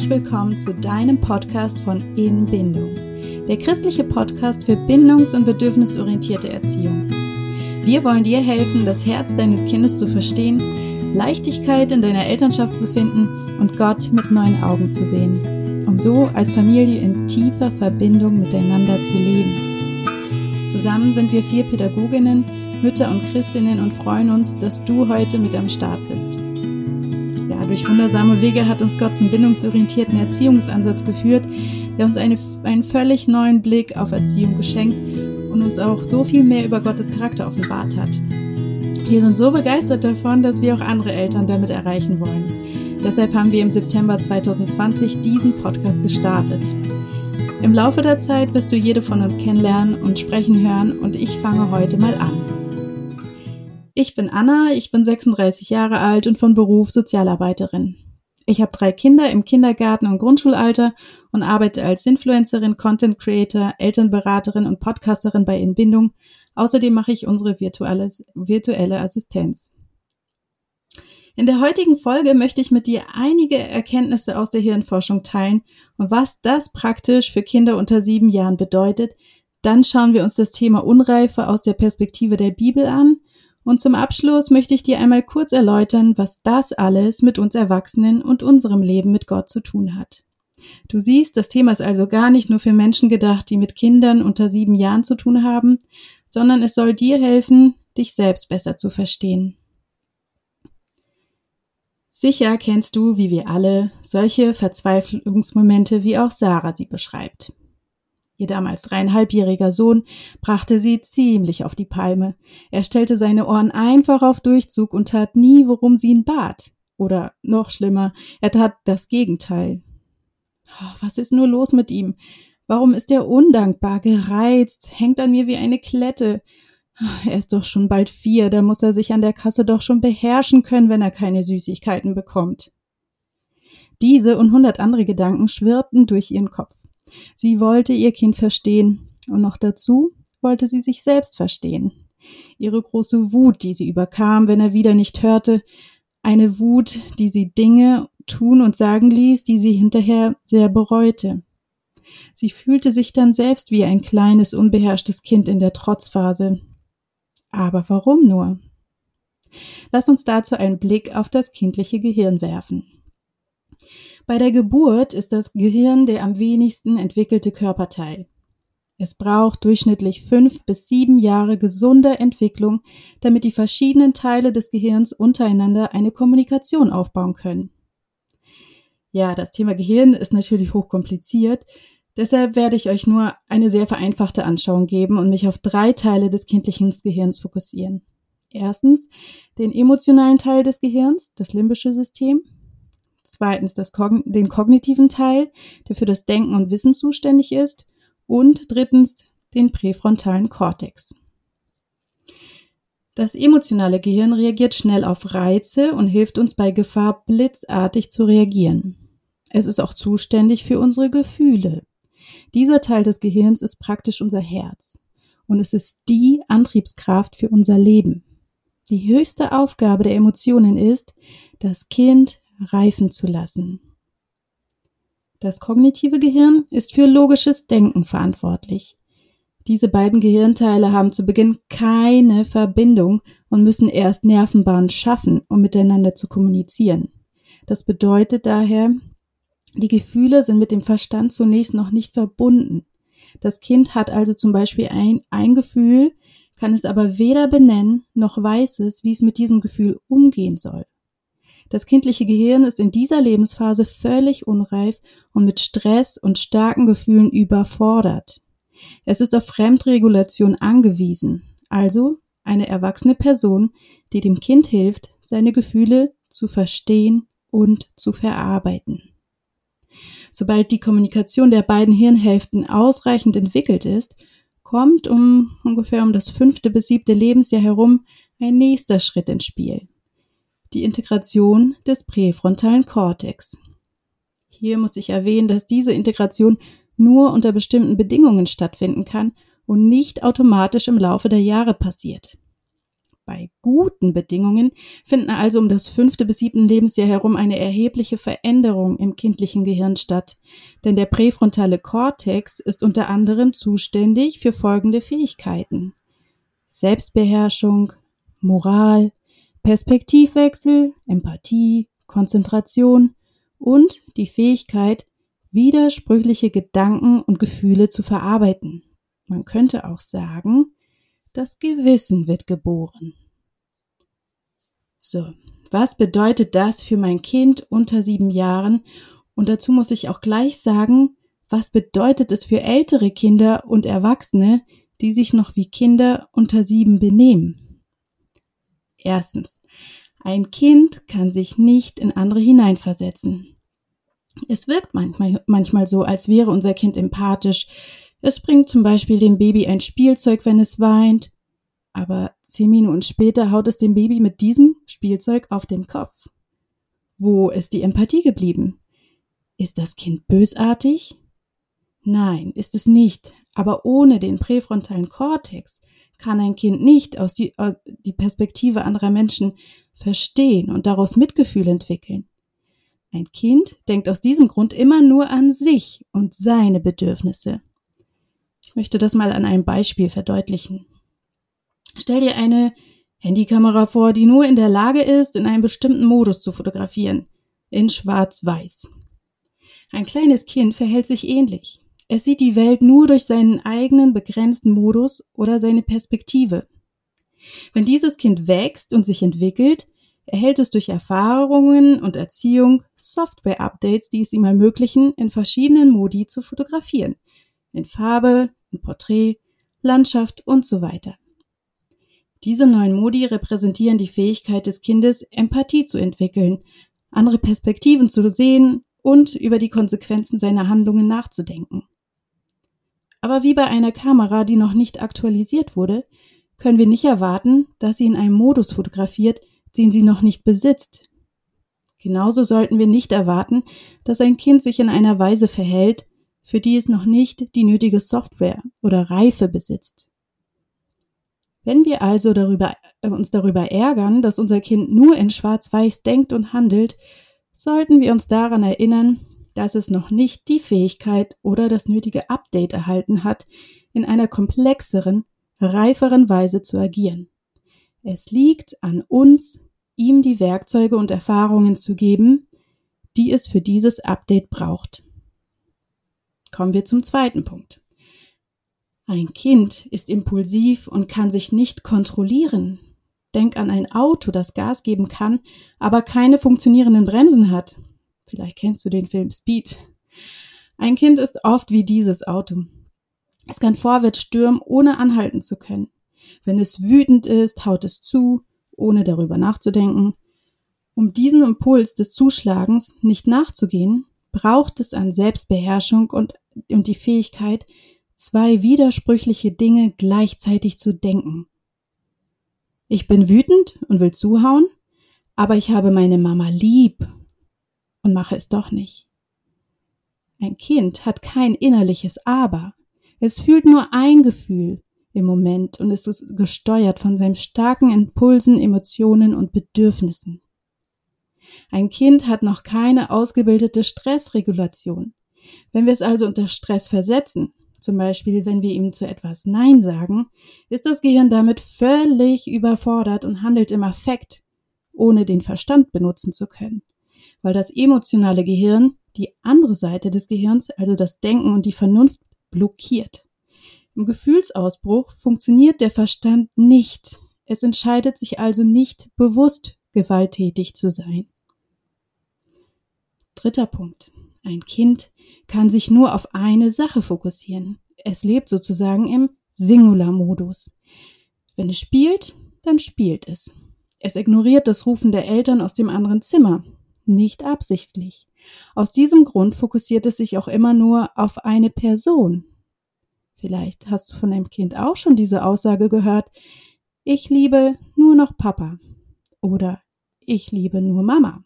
herzlich willkommen zu deinem Podcast von In Bindung, der christliche Podcast für bindungs- und bedürfnisorientierte Erziehung. Wir wollen dir helfen, das Herz deines Kindes zu verstehen, Leichtigkeit in deiner Elternschaft zu finden und Gott mit neuen Augen zu sehen, um so als Familie in tiefer Verbindung miteinander zu leben. Zusammen sind wir vier Pädagoginnen, Mütter und Christinnen und freuen uns, dass du heute mit am Start bist. Durch wundersame Wege hat uns Gott zum bindungsorientierten Erziehungsansatz geführt, der uns eine, einen völlig neuen Blick auf Erziehung geschenkt und uns auch so viel mehr über Gottes Charakter offenbart hat. Wir sind so begeistert davon, dass wir auch andere Eltern damit erreichen wollen. Deshalb haben wir im September 2020 diesen Podcast gestartet. Im Laufe der Zeit wirst du jede von uns kennenlernen und sprechen hören und ich fange heute mal an. Ich bin Anna, ich bin 36 Jahre alt und von Beruf Sozialarbeiterin. Ich habe drei Kinder im Kindergarten und Grundschulalter und arbeite als Influencerin, Content Creator, Elternberaterin und Podcasterin bei Inbindung. Außerdem mache ich unsere virtuelle, virtuelle Assistenz. In der heutigen Folge möchte ich mit dir einige Erkenntnisse aus der Hirnforschung teilen und was das praktisch für Kinder unter sieben Jahren bedeutet. Dann schauen wir uns das Thema Unreife aus der Perspektive der Bibel an und zum Abschluss möchte ich dir einmal kurz erläutern, was das alles mit uns Erwachsenen und unserem Leben mit Gott zu tun hat. Du siehst, das Thema ist also gar nicht nur für Menschen gedacht, die mit Kindern unter sieben Jahren zu tun haben, sondern es soll dir helfen, dich selbst besser zu verstehen. Sicher kennst du, wie wir alle, solche Verzweiflungsmomente, wie auch Sarah sie beschreibt. Ihr damals dreieinhalbjähriger Sohn brachte sie ziemlich auf die Palme. Er stellte seine Ohren einfach auf Durchzug und tat nie, worum sie ihn bat. Oder noch schlimmer, er tat das Gegenteil. Oh, was ist nur los mit ihm? Warum ist er undankbar, gereizt, hängt an mir wie eine Klette? Er ist doch schon bald vier, da muss er sich an der Kasse doch schon beherrschen können, wenn er keine Süßigkeiten bekommt. Diese und hundert andere Gedanken schwirrten durch ihren Kopf. Sie wollte ihr Kind verstehen und noch dazu wollte sie sich selbst verstehen. Ihre große Wut, die sie überkam, wenn er wieder nicht hörte, eine Wut, die sie Dinge tun und sagen ließ, die sie hinterher sehr bereute. Sie fühlte sich dann selbst wie ein kleines, unbeherrschtes Kind in der Trotzphase. Aber warum nur? Lass uns dazu einen Blick auf das kindliche Gehirn werfen. Bei der Geburt ist das Gehirn der am wenigsten entwickelte Körperteil. Es braucht durchschnittlich fünf bis sieben Jahre gesunder Entwicklung, damit die verschiedenen Teile des Gehirns untereinander eine Kommunikation aufbauen können. Ja, das Thema Gehirn ist natürlich hochkompliziert, deshalb werde ich euch nur eine sehr vereinfachte Anschauung geben und mich auf drei Teile des kindlichen Gehirns fokussieren. Erstens den emotionalen Teil des Gehirns, das limbische System zweitens das Kogn den kognitiven Teil, der für das Denken und Wissen zuständig ist, und drittens den präfrontalen Kortex. Das emotionale Gehirn reagiert schnell auf Reize und hilft uns bei Gefahr blitzartig zu reagieren. Es ist auch zuständig für unsere Gefühle. Dieser Teil des Gehirns ist praktisch unser Herz und es ist die Antriebskraft für unser Leben. Die höchste Aufgabe der Emotionen ist, das Kind reifen zu lassen. Das kognitive Gehirn ist für logisches Denken verantwortlich. Diese beiden Gehirnteile haben zu Beginn keine Verbindung und müssen erst Nervenbahnen schaffen, um miteinander zu kommunizieren. Das bedeutet daher, die Gefühle sind mit dem Verstand zunächst noch nicht verbunden. Das Kind hat also zum Beispiel ein, ein Gefühl, kann es aber weder benennen noch weiß es, wie es mit diesem Gefühl umgehen soll. Das kindliche Gehirn ist in dieser Lebensphase völlig unreif und mit Stress und starken Gefühlen überfordert. Es ist auf Fremdregulation angewiesen, also eine erwachsene Person, die dem Kind hilft, seine Gefühle zu verstehen und zu verarbeiten. Sobald die Kommunikation der beiden Hirnhälften ausreichend entwickelt ist, kommt um ungefähr um das fünfte bis siebte Lebensjahr herum ein nächster Schritt ins Spiel die Integration des präfrontalen Kortex. Hier muss ich erwähnen, dass diese Integration nur unter bestimmten Bedingungen stattfinden kann und nicht automatisch im Laufe der Jahre passiert. Bei guten Bedingungen finden also um das fünfte bis siebte Lebensjahr herum eine erhebliche Veränderung im kindlichen Gehirn statt, denn der präfrontale Kortex ist unter anderem zuständig für folgende Fähigkeiten. Selbstbeherrschung, Moral, Perspektivwechsel, Empathie, Konzentration und die Fähigkeit, widersprüchliche Gedanken und Gefühle zu verarbeiten. Man könnte auch sagen, das Gewissen wird geboren. So, was bedeutet das für mein Kind unter sieben Jahren? Und dazu muss ich auch gleich sagen, was bedeutet es für ältere Kinder und Erwachsene, die sich noch wie Kinder unter sieben benehmen? Erstens, ein Kind kann sich nicht in andere hineinversetzen. Es wirkt manchmal, manchmal so, als wäre unser Kind empathisch. Es bringt zum Beispiel dem Baby ein Spielzeug, wenn es weint, aber zehn Minuten später haut es dem Baby mit diesem Spielzeug auf den Kopf. Wo ist die Empathie geblieben? Ist das Kind bösartig? Nein, ist es nicht. Aber ohne den präfrontalen Kortex kann ein Kind nicht aus die, aus die Perspektive anderer Menschen verstehen und daraus Mitgefühl entwickeln. Ein Kind denkt aus diesem Grund immer nur an sich und seine Bedürfnisse. Ich möchte das mal an einem Beispiel verdeutlichen. Stell dir eine Handykamera vor, die nur in der Lage ist, in einem bestimmten Modus zu fotografieren, in schwarz-weiß. Ein kleines Kind verhält sich ähnlich. Es sieht die Welt nur durch seinen eigenen begrenzten Modus oder seine Perspektive. Wenn dieses Kind wächst und sich entwickelt, erhält es durch Erfahrungen und Erziehung Software-Updates, die es ihm ermöglichen, in verschiedenen Modi zu fotografieren. In Farbe, in Porträt, Landschaft und so weiter. Diese neuen Modi repräsentieren die Fähigkeit des Kindes, Empathie zu entwickeln, andere Perspektiven zu sehen und über die Konsequenzen seiner Handlungen nachzudenken. Aber wie bei einer Kamera, die noch nicht aktualisiert wurde, können wir nicht erwarten, dass sie in einem Modus fotografiert, den sie noch nicht besitzt. Genauso sollten wir nicht erwarten, dass ein Kind sich in einer Weise verhält, für die es noch nicht die nötige Software oder Reife besitzt. Wenn wir also darüber, äh, uns darüber ärgern, dass unser Kind nur in Schwarz-Weiß denkt und handelt, sollten wir uns daran erinnern, dass es noch nicht die Fähigkeit oder das nötige Update erhalten hat, in einer komplexeren, reiferen Weise zu agieren. Es liegt an uns, ihm die Werkzeuge und Erfahrungen zu geben, die es für dieses Update braucht. Kommen wir zum zweiten Punkt. Ein Kind ist impulsiv und kann sich nicht kontrollieren. Denk an ein Auto, das Gas geben kann, aber keine funktionierenden Bremsen hat. Vielleicht kennst du den Film Speed. Ein Kind ist oft wie dieses Auto. Es kann vorwärts stürmen, ohne anhalten zu können. Wenn es wütend ist, haut es zu, ohne darüber nachzudenken. Um diesen Impuls des Zuschlagens nicht nachzugehen, braucht es an Selbstbeherrschung und, und die Fähigkeit, zwei widersprüchliche Dinge gleichzeitig zu denken. Ich bin wütend und will zuhauen, aber ich habe meine Mama lieb und mache es doch nicht. Ein Kind hat kein innerliches Aber. Es fühlt nur ein Gefühl im Moment und es ist gesteuert von seinen starken Impulsen, Emotionen und Bedürfnissen. Ein Kind hat noch keine ausgebildete Stressregulation. Wenn wir es also unter Stress versetzen, zum Beispiel wenn wir ihm zu etwas Nein sagen, ist das Gehirn damit völlig überfordert und handelt im Affekt, ohne den Verstand benutzen zu können weil das emotionale Gehirn die andere Seite des Gehirns, also das Denken und die Vernunft, blockiert. Im Gefühlsausbruch funktioniert der Verstand nicht. Es entscheidet sich also nicht bewusst gewalttätig zu sein. Dritter Punkt. Ein Kind kann sich nur auf eine Sache fokussieren. Es lebt sozusagen im Singular-Modus. Wenn es spielt, dann spielt es. Es ignoriert das Rufen der Eltern aus dem anderen Zimmer nicht absichtlich. Aus diesem Grund fokussiert es sich auch immer nur auf eine Person. Vielleicht hast du von deinem Kind auch schon diese Aussage gehört, ich liebe nur noch Papa oder ich liebe nur Mama.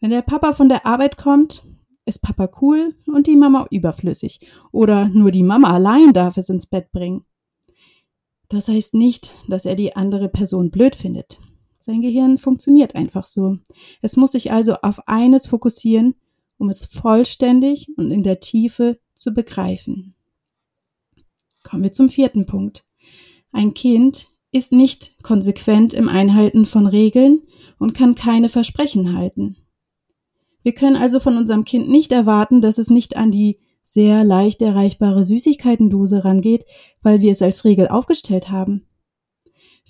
Wenn der Papa von der Arbeit kommt, ist Papa cool und die Mama überflüssig oder nur die Mama allein darf es ins Bett bringen. Das heißt nicht, dass er die andere Person blöd findet. Sein Gehirn funktioniert einfach so. Es muss sich also auf eines fokussieren, um es vollständig und in der Tiefe zu begreifen. Kommen wir zum vierten Punkt. Ein Kind ist nicht konsequent im Einhalten von Regeln und kann keine Versprechen halten. Wir können also von unserem Kind nicht erwarten, dass es nicht an die sehr leicht erreichbare Süßigkeitendose rangeht, weil wir es als Regel aufgestellt haben.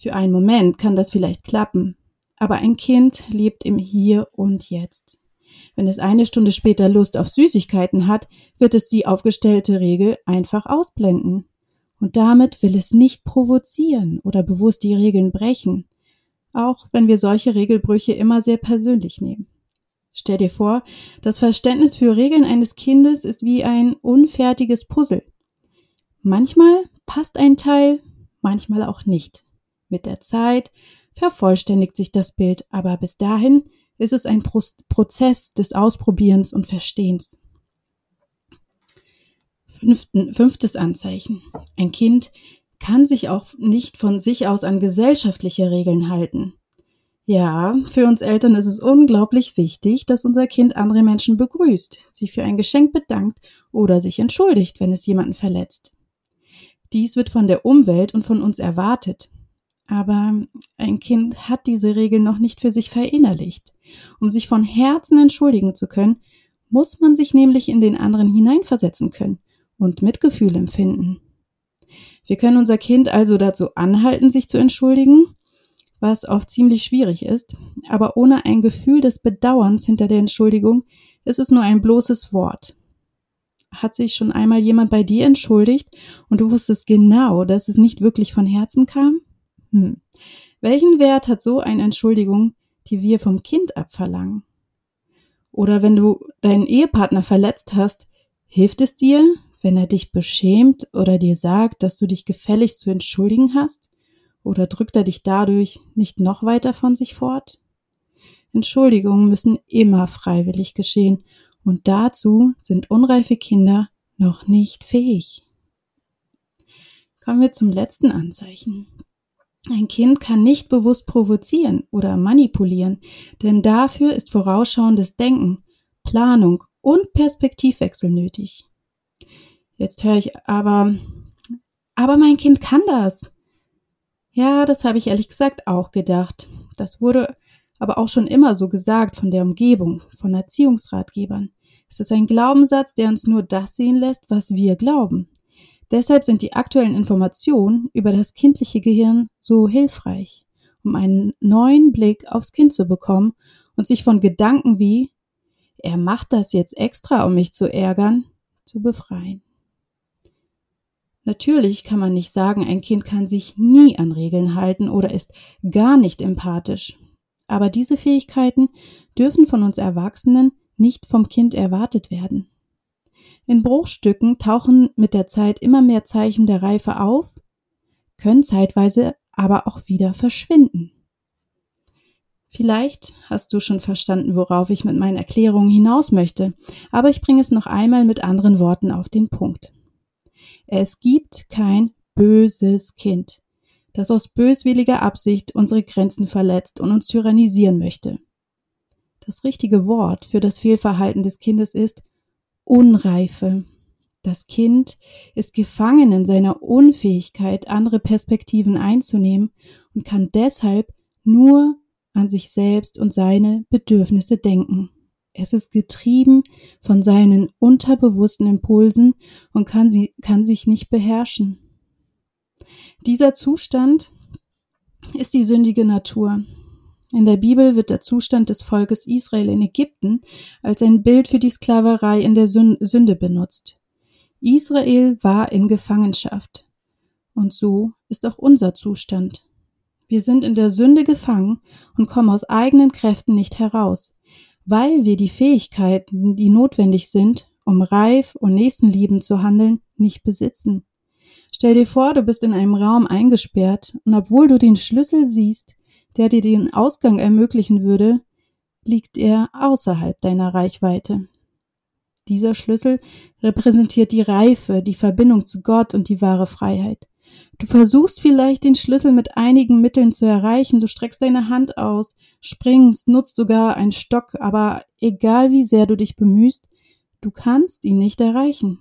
Für einen Moment kann das vielleicht klappen, aber ein Kind lebt im Hier und Jetzt. Wenn es eine Stunde später Lust auf Süßigkeiten hat, wird es die aufgestellte Regel einfach ausblenden. Und damit will es nicht provozieren oder bewusst die Regeln brechen, auch wenn wir solche Regelbrüche immer sehr persönlich nehmen. Stell dir vor, das Verständnis für Regeln eines Kindes ist wie ein unfertiges Puzzle. Manchmal passt ein Teil, manchmal auch nicht. Mit der Zeit vervollständigt sich das Bild, aber bis dahin ist es ein Pro Prozess des Ausprobierens und Verstehens. Fünften, fünftes Anzeichen. Ein Kind kann sich auch nicht von sich aus an gesellschaftliche Regeln halten. Ja, für uns Eltern ist es unglaublich wichtig, dass unser Kind andere Menschen begrüßt, sich für ein Geschenk bedankt oder sich entschuldigt, wenn es jemanden verletzt. Dies wird von der Umwelt und von uns erwartet. Aber ein Kind hat diese Regeln noch nicht für sich verinnerlicht. Um sich von Herzen entschuldigen zu können, muss man sich nämlich in den anderen hineinversetzen können und Mitgefühl empfinden. Wir können unser Kind also dazu anhalten, sich zu entschuldigen, was oft ziemlich schwierig ist, aber ohne ein Gefühl des Bedauerns hinter der Entschuldigung ist es nur ein bloßes Wort. Hat sich schon einmal jemand bei dir entschuldigt und du wusstest genau, dass es nicht wirklich von Herzen kam? Hm. Welchen Wert hat so eine Entschuldigung, die wir vom Kind abverlangen? Oder wenn du deinen Ehepartner verletzt hast, hilft es dir, wenn er dich beschämt oder dir sagt, dass du dich gefälligst zu entschuldigen hast? Oder drückt er dich dadurch nicht noch weiter von sich fort? Entschuldigungen müssen immer freiwillig geschehen und dazu sind unreife Kinder noch nicht fähig. Kommen wir zum letzten Anzeichen. Ein Kind kann nicht bewusst provozieren oder manipulieren, denn dafür ist vorausschauendes Denken, Planung und Perspektivwechsel nötig. Jetzt höre ich aber, aber mein Kind kann das. Ja, das habe ich ehrlich gesagt auch gedacht. Das wurde aber auch schon immer so gesagt von der Umgebung, von Erziehungsratgebern. Es ist ein Glaubenssatz, der uns nur das sehen lässt, was wir glauben. Deshalb sind die aktuellen Informationen über das kindliche Gehirn so hilfreich, um einen neuen Blick aufs Kind zu bekommen und sich von Gedanken wie er macht das jetzt extra, um mich zu ärgern, zu befreien. Natürlich kann man nicht sagen, ein Kind kann sich nie an Regeln halten oder ist gar nicht empathisch. Aber diese Fähigkeiten dürfen von uns Erwachsenen nicht vom Kind erwartet werden. In Bruchstücken tauchen mit der Zeit immer mehr Zeichen der Reife auf, können zeitweise aber auch wieder verschwinden. Vielleicht hast du schon verstanden, worauf ich mit meinen Erklärungen hinaus möchte, aber ich bringe es noch einmal mit anderen Worten auf den Punkt. Es gibt kein böses Kind, das aus böswilliger Absicht unsere Grenzen verletzt und uns tyrannisieren möchte. Das richtige Wort für das Fehlverhalten des Kindes ist Unreife. Das Kind ist gefangen in seiner Unfähigkeit, andere Perspektiven einzunehmen und kann deshalb nur an sich selbst und seine Bedürfnisse denken. Es ist getrieben von seinen unterbewussten Impulsen und kann, sie, kann sich nicht beherrschen. Dieser Zustand ist die sündige Natur. In der Bibel wird der Zustand des Volkes Israel in Ägypten als ein Bild für die Sklaverei in der Sünde benutzt. Israel war in Gefangenschaft. Und so ist auch unser Zustand. Wir sind in der Sünde gefangen und kommen aus eigenen Kräften nicht heraus weil wir die Fähigkeiten, die notwendig sind, um reif und nächstenliebend zu handeln, nicht besitzen. Stell dir vor, du bist in einem Raum eingesperrt und obwohl du den Schlüssel siehst, der dir den Ausgang ermöglichen würde, liegt er außerhalb deiner Reichweite. Dieser Schlüssel repräsentiert die Reife, die Verbindung zu Gott und die wahre Freiheit. Du versuchst vielleicht den Schlüssel mit einigen Mitteln zu erreichen, du streckst deine Hand aus, springst, nutzt sogar einen Stock, aber egal wie sehr du dich bemühst, du kannst ihn nicht erreichen.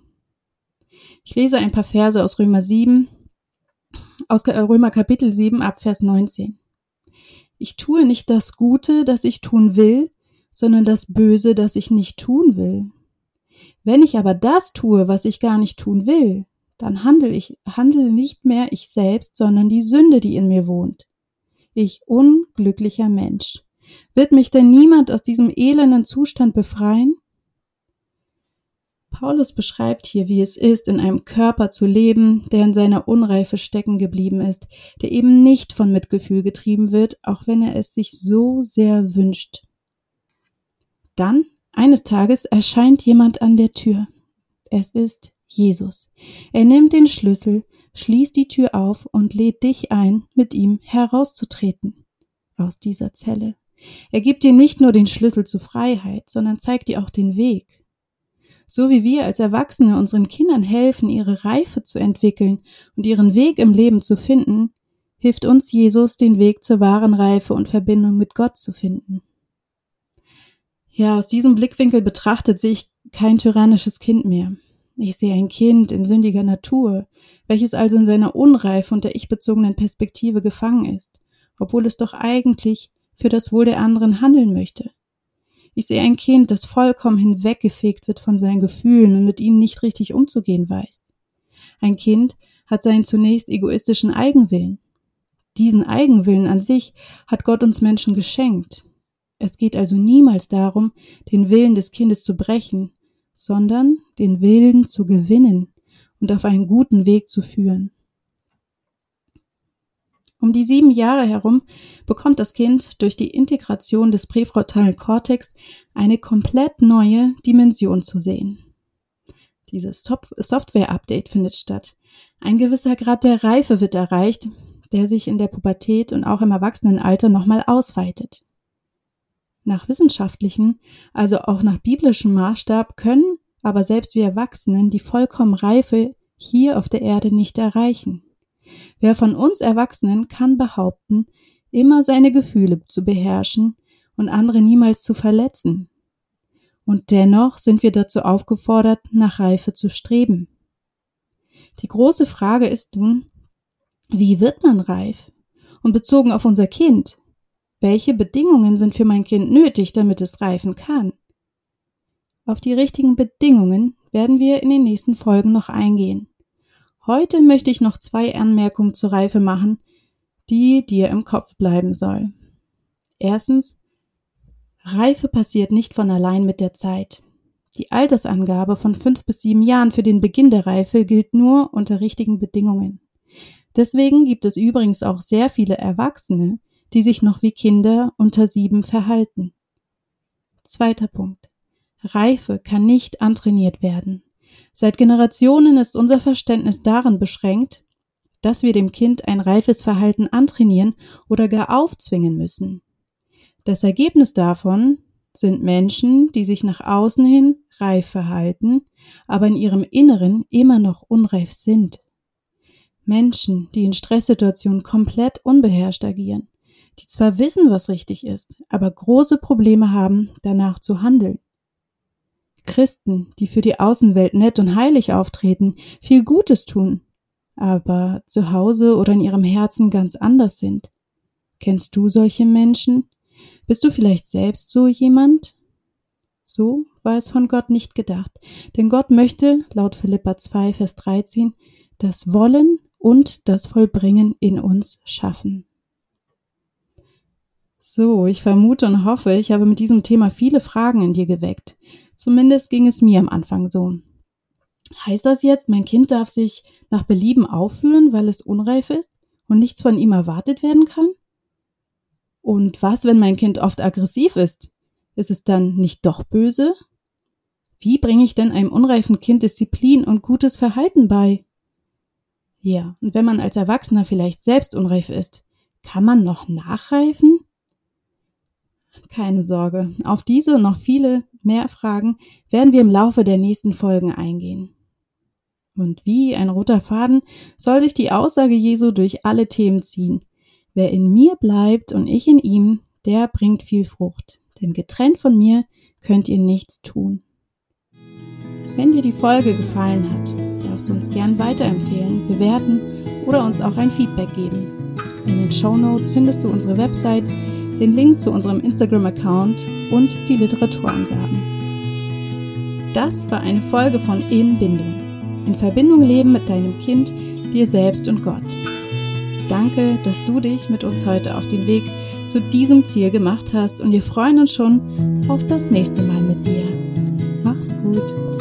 Ich lese ein paar Verse aus Römer 7, aus Römer Kapitel 7 ab Vers 19. Ich tue nicht das Gute, das ich tun will, sondern das Böse, das ich nicht tun will. Wenn ich aber das tue, was ich gar nicht tun will, dann handle ich, handle nicht mehr ich selbst, sondern die Sünde, die in mir wohnt. Ich unglücklicher Mensch. Wird mich denn niemand aus diesem elenden Zustand befreien? Paulus beschreibt hier, wie es ist, in einem Körper zu leben, der in seiner Unreife stecken geblieben ist, der eben nicht von Mitgefühl getrieben wird, auch wenn er es sich so sehr wünscht. Dann, eines Tages, erscheint jemand an der Tür. Es ist Jesus. Er nimmt den Schlüssel, schließt die Tür auf und lädt dich ein, mit ihm herauszutreten aus dieser Zelle. Er gibt dir nicht nur den Schlüssel zur Freiheit, sondern zeigt dir auch den Weg. So wie wir als Erwachsene unseren Kindern helfen, ihre Reife zu entwickeln und ihren Weg im Leben zu finden, hilft uns Jesus, den Weg zur wahren Reife und Verbindung mit Gott zu finden. Ja, aus diesem Blickwinkel betrachtet sehe ich kein tyrannisches Kind mehr. Ich sehe ein Kind in sündiger Natur, welches also in seiner Unreife und der ich-bezogenen Perspektive gefangen ist, obwohl es doch eigentlich für das Wohl der anderen handeln möchte. Ich sehe ein Kind, das vollkommen hinweggefegt wird von seinen Gefühlen und mit ihnen nicht richtig umzugehen weiß. Ein Kind hat seinen zunächst egoistischen Eigenwillen. Diesen Eigenwillen an sich hat Gott uns Menschen geschenkt. Es geht also niemals darum, den Willen des Kindes zu brechen, sondern den Willen zu gewinnen und auf einen guten Weg zu führen. Um die sieben Jahre herum bekommt das Kind durch die Integration des präfrontalen Kortex eine komplett neue Dimension zu sehen. Dieses Software-Update findet statt. Ein gewisser Grad der Reife wird erreicht, der sich in der Pubertät und auch im Erwachsenenalter nochmal ausweitet. Nach wissenschaftlichen, also auch nach biblischem Maßstab können aber selbst wir Erwachsenen die vollkommen Reife hier auf der Erde nicht erreichen. Wer von uns Erwachsenen kann behaupten, immer seine Gefühle zu beherrschen und andere niemals zu verletzen? Und dennoch sind wir dazu aufgefordert, nach Reife zu streben. Die große Frage ist nun, wie wird man reif? Und bezogen auf unser Kind, welche Bedingungen sind für mein Kind nötig, damit es reifen kann? Auf die richtigen Bedingungen werden wir in den nächsten Folgen noch eingehen. Heute möchte ich noch zwei Anmerkungen zur Reife machen, die dir im Kopf bleiben soll. Erstens, Reife passiert nicht von allein mit der Zeit. Die Altersangabe von fünf bis sieben Jahren für den Beginn der Reife gilt nur unter richtigen Bedingungen. Deswegen gibt es übrigens auch sehr viele Erwachsene, die sich noch wie Kinder unter sieben verhalten. Zweiter Punkt. Reife kann nicht antrainiert werden. Seit Generationen ist unser Verständnis darin beschränkt, dass wir dem Kind ein reifes Verhalten antrainieren oder gar aufzwingen müssen. Das Ergebnis davon sind Menschen, die sich nach außen hin reif verhalten, aber in ihrem Inneren immer noch unreif sind. Menschen, die in Stresssituationen komplett unbeherrscht agieren, die zwar wissen, was richtig ist, aber große Probleme haben, danach zu handeln. Christen, die für die Außenwelt nett und heilig auftreten, viel Gutes tun, aber zu Hause oder in ihrem Herzen ganz anders sind. Kennst du solche Menschen? Bist du vielleicht selbst so jemand? So war es von Gott nicht gedacht, denn Gott möchte, laut Philippa 2, Vers 13, das Wollen und das Vollbringen in uns schaffen. So, ich vermute und hoffe, ich habe mit diesem Thema viele Fragen in dir geweckt. Zumindest ging es mir am Anfang so. Heißt das jetzt, mein Kind darf sich nach Belieben aufführen, weil es unreif ist und nichts von ihm erwartet werden kann? Und was, wenn mein Kind oft aggressiv ist? Ist es dann nicht doch böse? Wie bringe ich denn einem unreifen Kind Disziplin und gutes Verhalten bei? Ja, und wenn man als Erwachsener vielleicht selbst unreif ist, kann man noch nachreifen? Keine Sorge, auf diese und noch viele mehr Fragen werden wir im Laufe der nächsten Folgen eingehen. Und wie ein roter Faden soll sich die Aussage Jesu durch alle Themen ziehen. Wer in mir bleibt und ich in ihm, der bringt viel Frucht. Denn getrennt von mir könnt ihr nichts tun. Wenn dir die Folge gefallen hat, darfst du uns gern weiterempfehlen, bewerten oder uns auch ein Feedback geben. In den Show Notes findest du unsere Website, den Link zu unserem Instagram-Account und die Literaturangaben. Das war eine Folge von In Bindung. In Verbindung leben mit deinem Kind, dir selbst und Gott. Danke, dass du dich mit uns heute auf den Weg zu diesem Ziel gemacht hast und wir freuen uns schon auf das nächste Mal mit dir. Mach's gut.